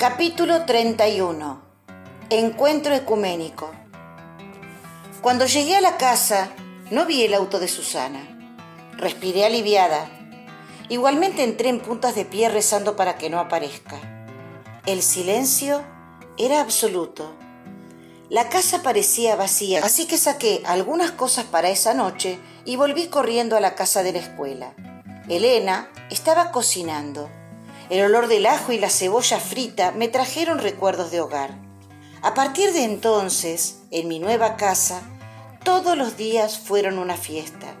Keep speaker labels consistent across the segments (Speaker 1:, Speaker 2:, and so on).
Speaker 1: Capítulo 31. Encuentro ecuménico. Cuando llegué a la casa, no vi el auto de Susana. Respiré aliviada. Igualmente entré en puntas de pie rezando para que no aparezca. El silencio era absoluto. La casa parecía vacía, así que saqué algunas cosas para esa noche y volví corriendo a la casa de la escuela. Elena estaba cocinando. El olor del ajo y la cebolla frita me trajeron recuerdos de hogar. A partir de entonces, en mi nueva casa, todos los días fueron una fiesta.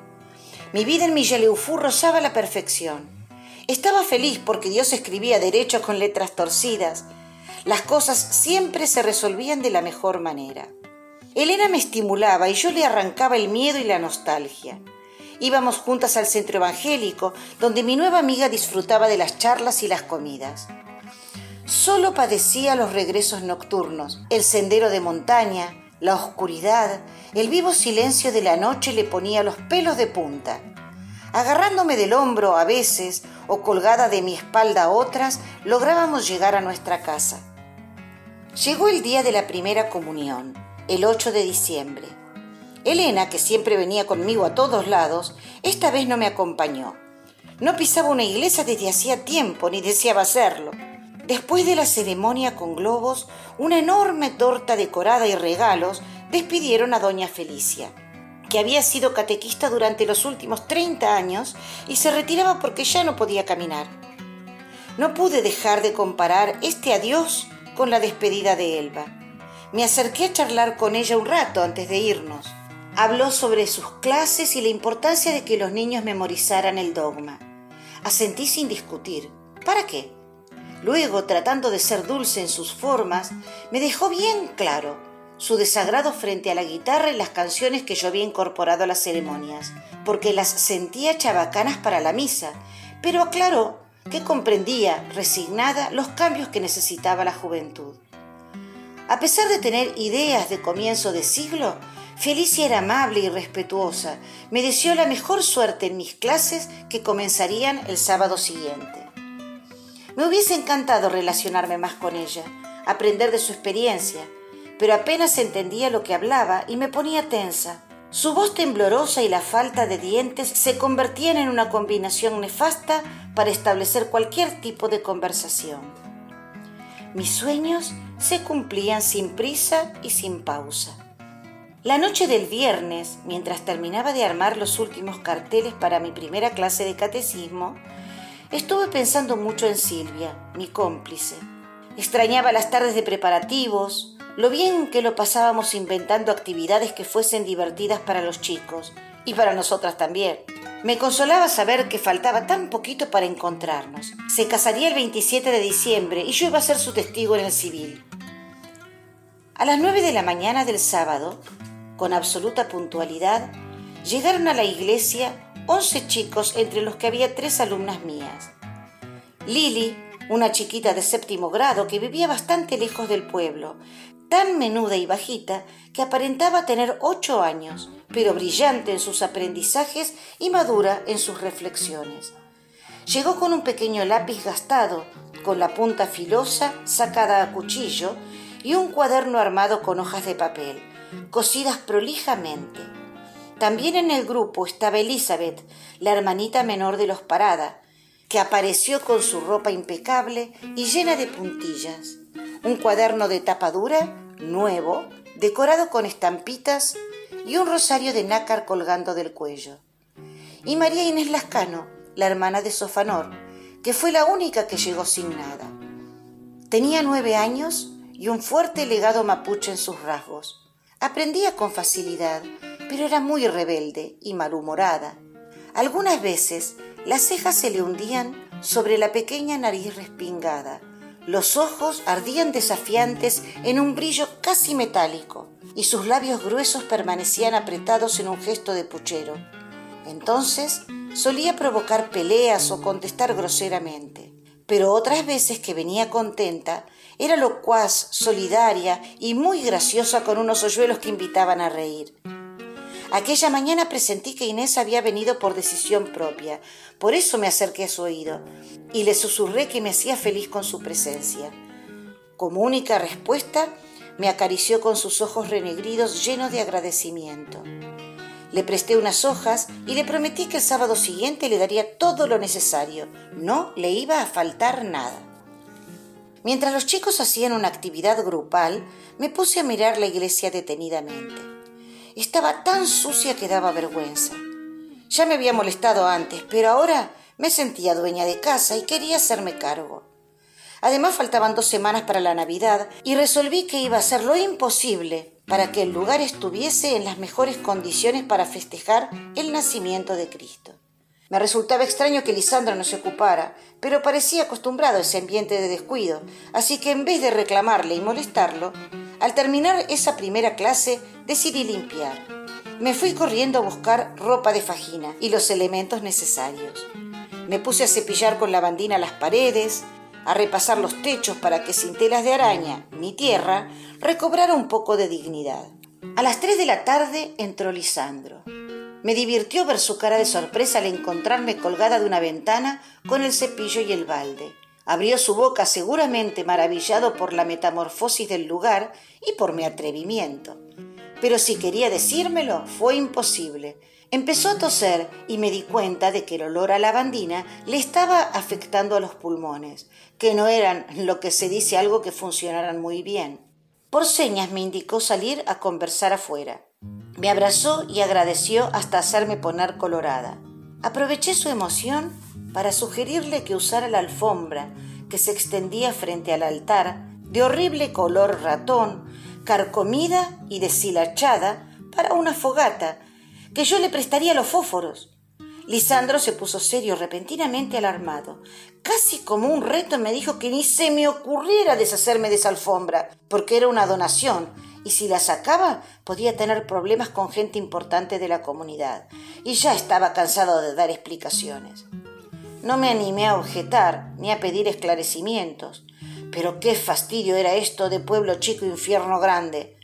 Speaker 1: Mi vida en Milleleufú rozaba la perfección. Estaba feliz porque Dios escribía derecho con letras torcidas. Las cosas siempre se resolvían de la mejor manera. Elena me estimulaba y yo le arrancaba el miedo y la nostalgia. Íbamos juntas al centro evangélico, donde mi nueva amiga disfrutaba de las charlas y las comidas. Solo padecía los regresos nocturnos, el sendero de montaña, la oscuridad, el vivo silencio de la noche le ponía los pelos de punta. Agarrándome del hombro a veces o colgada de mi espalda a otras, lográbamos llegar a nuestra casa. Llegó el día de la primera comunión, el 8 de diciembre. Elena, que siempre venía conmigo a todos lados, esta vez no me acompañó. No pisaba una iglesia desde hacía tiempo, ni deseaba hacerlo. Después de la ceremonia con globos, una enorme torta decorada y regalos despidieron a doña Felicia, que había sido catequista durante los últimos 30 años y se retiraba porque ya no podía caminar. No pude dejar de comparar este adiós con la despedida de Elba. Me acerqué a charlar con ella un rato antes de irnos. Habló sobre sus clases y la importancia de que los niños memorizaran el dogma. Asentí sin discutir. ¿Para qué? Luego, tratando de ser dulce en sus formas, me dejó bien claro su desagrado frente a la guitarra y las canciones que yo había incorporado a las ceremonias, porque las sentía chabacanas para la misa, pero aclaró que comprendía, resignada, los cambios que necesitaba la juventud. A pesar de tener ideas de comienzo de siglo, Felicia era amable y respetuosa. Me deseó la mejor suerte en mis clases que comenzarían el sábado siguiente. Me hubiese encantado relacionarme más con ella, aprender de su experiencia, pero apenas entendía lo que hablaba y me ponía tensa. Su voz temblorosa y la falta de dientes se convertían en una combinación nefasta para establecer cualquier tipo de conversación. Mis sueños se cumplían sin prisa y sin pausa. La noche del viernes, mientras terminaba de armar los últimos carteles para mi primera clase de catecismo, estuve pensando mucho en Silvia, mi cómplice. Extrañaba las tardes de preparativos, lo bien que lo pasábamos inventando actividades que fuesen divertidas para los chicos y para nosotras también. Me consolaba saber que faltaba tan poquito para encontrarnos. Se casaría el 27 de diciembre y yo iba a ser su testigo en el civil. A las nueve de la mañana del sábado con absoluta puntualidad, llegaron a la iglesia once chicos entre los que había tres alumnas mías. Lili, una chiquita de séptimo grado que vivía bastante lejos del pueblo, tan menuda y bajita que aparentaba tener ocho años, pero brillante en sus aprendizajes y madura en sus reflexiones. Llegó con un pequeño lápiz gastado, con la punta filosa sacada a cuchillo y un cuaderno armado con hojas de papel cosidas prolijamente. También en el grupo estaba Elizabeth, la hermanita menor de los Parada, que apareció con su ropa impecable y llena de puntillas, un cuaderno de tapa dura, nuevo, decorado con estampitas y un rosario de nácar colgando del cuello. Y María Inés Lascano, la hermana de Sofanor, que fue la única que llegó sin nada. Tenía nueve años y un fuerte legado mapuche en sus rasgos. Aprendía con facilidad, pero era muy rebelde y malhumorada. Algunas veces las cejas se le hundían sobre la pequeña nariz respingada. Los ojos ardían desafiantes en un brillo casi metálico y sus labios gruesos permanecían apretados en un gesto de puchero. Entonces solía provocar peleas o contestar groseramente pero otras veces que venía contenta, era locuaz, solidaria y muy graciosa con unos hoyuelos que invitaban a reír. Aquella mañana presentí que Inés había venido por decisión propia, por eso me acerqué a su oído y le susurré que me hacía feliz con su presencia. Como única respuesta, me acarició con sus ojos renegridos llenos de agradecimiento. Le presté unas hojas y le prometí que el sábado siguiente le daría todo lo necesario. No le iba a faltar nada. Mientras los chicos hacían una actividad grupal, me puse a mirar la iglesia detenidamente. Estaba tan sucia que daba vergüenza. Ya me había molestado antes, pero ahora me sentía dueña de casa y quería hacerme cargo. Además faltaban dos semanas para la Navidad y resolví que iba a hacer lo imposible para que el lugar estuviese en las mejores condiciones para festejar el nacimiento de Cristo. Me resultaba extraño que Lisandro no se ocupara, pero parecía acostumbrado a ese ambiente de descuido, así que en vez de reclamarle y molestarlo, al terminar esa primera clase decidí limpiar. Me fui corriendo a buscar ropa de fajina y los elementos necesarios. Me puse a cepillar con lavandina las paredes, a repasar los techos para que sin telas de araña ni tierra recobrara un poco de dignidad. A las tres de la tarde entró Lisandro. Me divirtió ver su cara de sorpresa al encontrarme colgada de una ventana con el cepillo y el balde. Abrió su boca seguramente maravillado por la metamorfosis del lugar y por mi atrevimiento. Pero si quería decírmelo, fue imposible. Empezó a toser y me di cuenta de que el olor a lavandina le estaba afectando a los pulmones, que no eran lo que se dice algo que funcionaran muy bien. Por señas me indicó salir a conversar afuera. Me abrazó y agradeció hasta hacerme poner colorada. Aproveché su emoción para sugerirle que usara la alfombra que se extendía frente al altar, de horrible color ratón, carcomida y deshilachada, para una fogata que yo le prestaría los fósforos. Lisandro se puso serio, repentinamente alarmado. Casi como un reto me dijo que ni se me ocurriera deshacerme de esa alfombra, porque era una donación, y si la sacaba podía tener problemas con gente importante de la comunidad, y ya estaba cansado de dar explicaciones. No me animé a objetar ni a pedir esclarecimientos, pero qué fastidio era esto de pueblo chico infierno grande.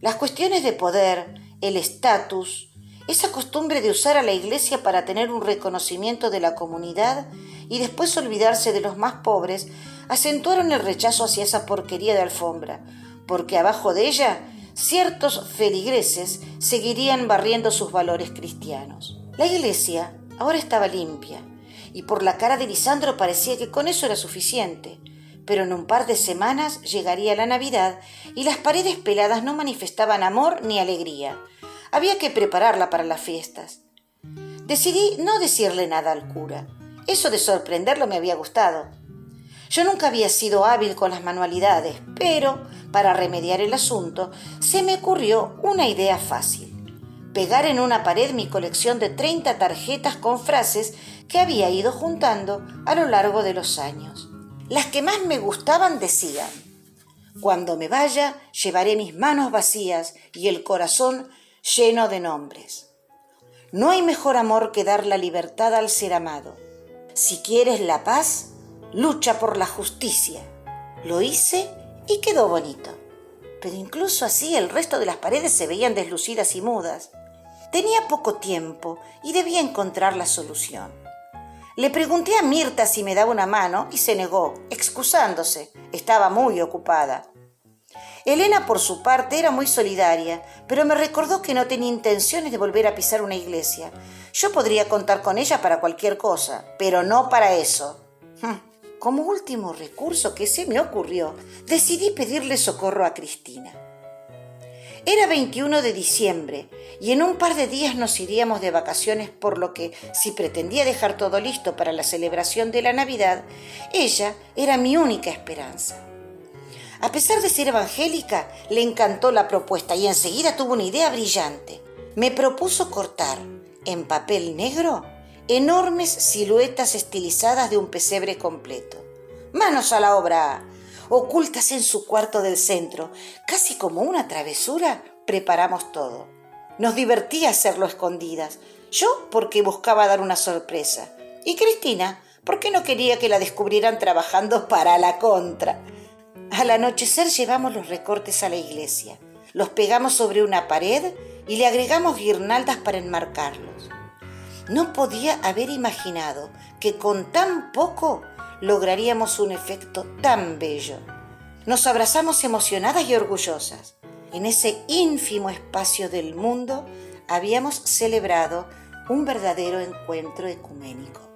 Speaker 1: Las cuestiones de poder, el estatus, esa costumbre de usar a la iglesia para tener un reconocimiento de la comunidad y después olvidarse de los más pobres acentuaron el rechazo hacia esa porquería de alfombra, porque abajo de ella ciertos feligreses seguirían barriendo sus valores cristianos. La iglesia ahora estaba limpia, y por la cara de Lisandro parecía que con eso era suficiente. Pero en un par de semanas llegaría la Navidad y las paredes peladas no manifestaban amor ni alegría, había que prepararla para las fiestas. Decidí no decirle nada al cura. Eso de sorprenderlo me había gustado. Yo nunca había sido hábil con las manualidades, pero para remediar el asunto se me ocurrió una idea fácil. Pegar en una pared mi colección de 30 tarjetas con frases que había ido juntando a lo largo de los años. Las que más me gustaban decían, Cuando me vaya, llevaré mis manos vacías y el corazón lleno de nombres. No hay mejor amor que dar la libertad al ser amado. Si quieres la paz, lucha por la justicia. Lo hice y quedó bonito. Pero incluso así el resto de las paredes se veían deslucidas y mudas. Tenía poco tiempo y debía encontrar la solución. Le pregunté a Mirta si me daba una mano y se negó, excusándose. Estaba muy ocupada. Elena, por su parte, era muy solidaria, pero me recordó que no tenía intenciones de volver a pisar una iglesia. Yo podría contar con ella para cualquier cosa, pero no para eso. Como último recurso que se me ocurrió, decidí pedirle socorro a Cristina. Era 21 de diciembre y en un par de días nos iríamos de vacaciones, por lo que, si pretendía dejar todo listo para la celebración de la Navidad, ella era mi única esperanza. A pesar de ser evangélica, le encantó la propuesta y enseguida tuvo una idea brillante. Me propuso cortar, en papel negro, enormes siluetas estilizadas de un pesebre completo. Manos a la obra. Ocultas en su cuarto del centro, casi como una travesura, preparamos todo. Nos divertía hacerlo escondidas. Yo porque buscaba dar una sorpresa. Y Cristina porque no quería que la descubrieran trabajando para la contra. Al anochecer llevamos los recortes a la iglesia, los pegamos sobre una pared y le agregamos guirnaldas para enmarcarlos. No podía haber imaginado que con tan poco lograríamos un efecto tan bello. Nos abrazamos emocionadas y orgullosas. En ese ínfimo espacio del mundo habíamos celebrado un verdadero encuentro ecuménico.